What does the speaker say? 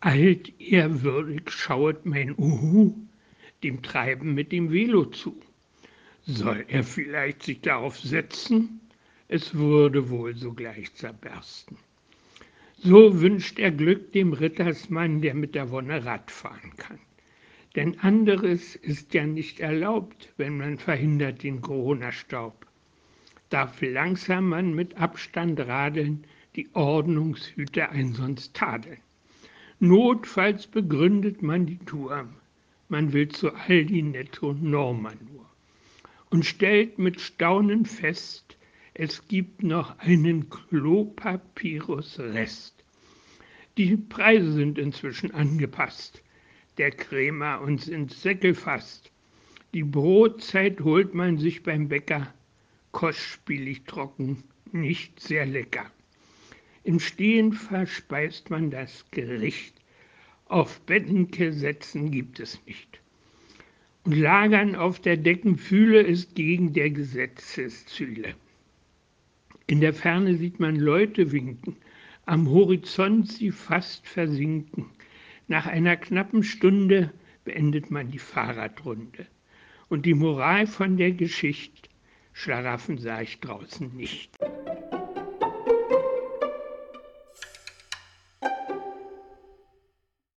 Altehrwürdig schauet mein Uhu dem Treiben mit dem Velo zu. Soll er vielleicht sich darauf setzen? Es würde wohl sogleich zerbersten. So wünscht er Glück dem Rittersmann, der mit der Wonne Rad fahren kann. Denn anderes ist ja nicht erlaubt, wenn man verhindert den Corona-Staub. Darf langsam man mit Abstand radeln, die Ordnungshüter ein sonst tadeln. Notfalls begründet man die Tour. Man will zu Aldi Netto Norma nur. Und stellt mit Staunen fest, es gibt noch einen Klopapyrus-Rest. Die Preise sind inzwischen angepasst. Der Krämer uns ins Säckel fasst. Die Brotzeit holt man sich beim Bäcker, kostspielig trocken, nicht sehr lecker. Im Stehen verspeist man das Gericht. Auf Bettenke setzen gibt es nicht. Und Lagern auf der Deckenfühle ist gegen der Gesetzeszüle. In der Ferne sieht man Leute winken, am Horizont sie fast versinken. Nach einer knappen Stunde beendet man die Fahrradrunde. Und die Moral von der Geschichte, Schlaraffen sah ich draußen nicht.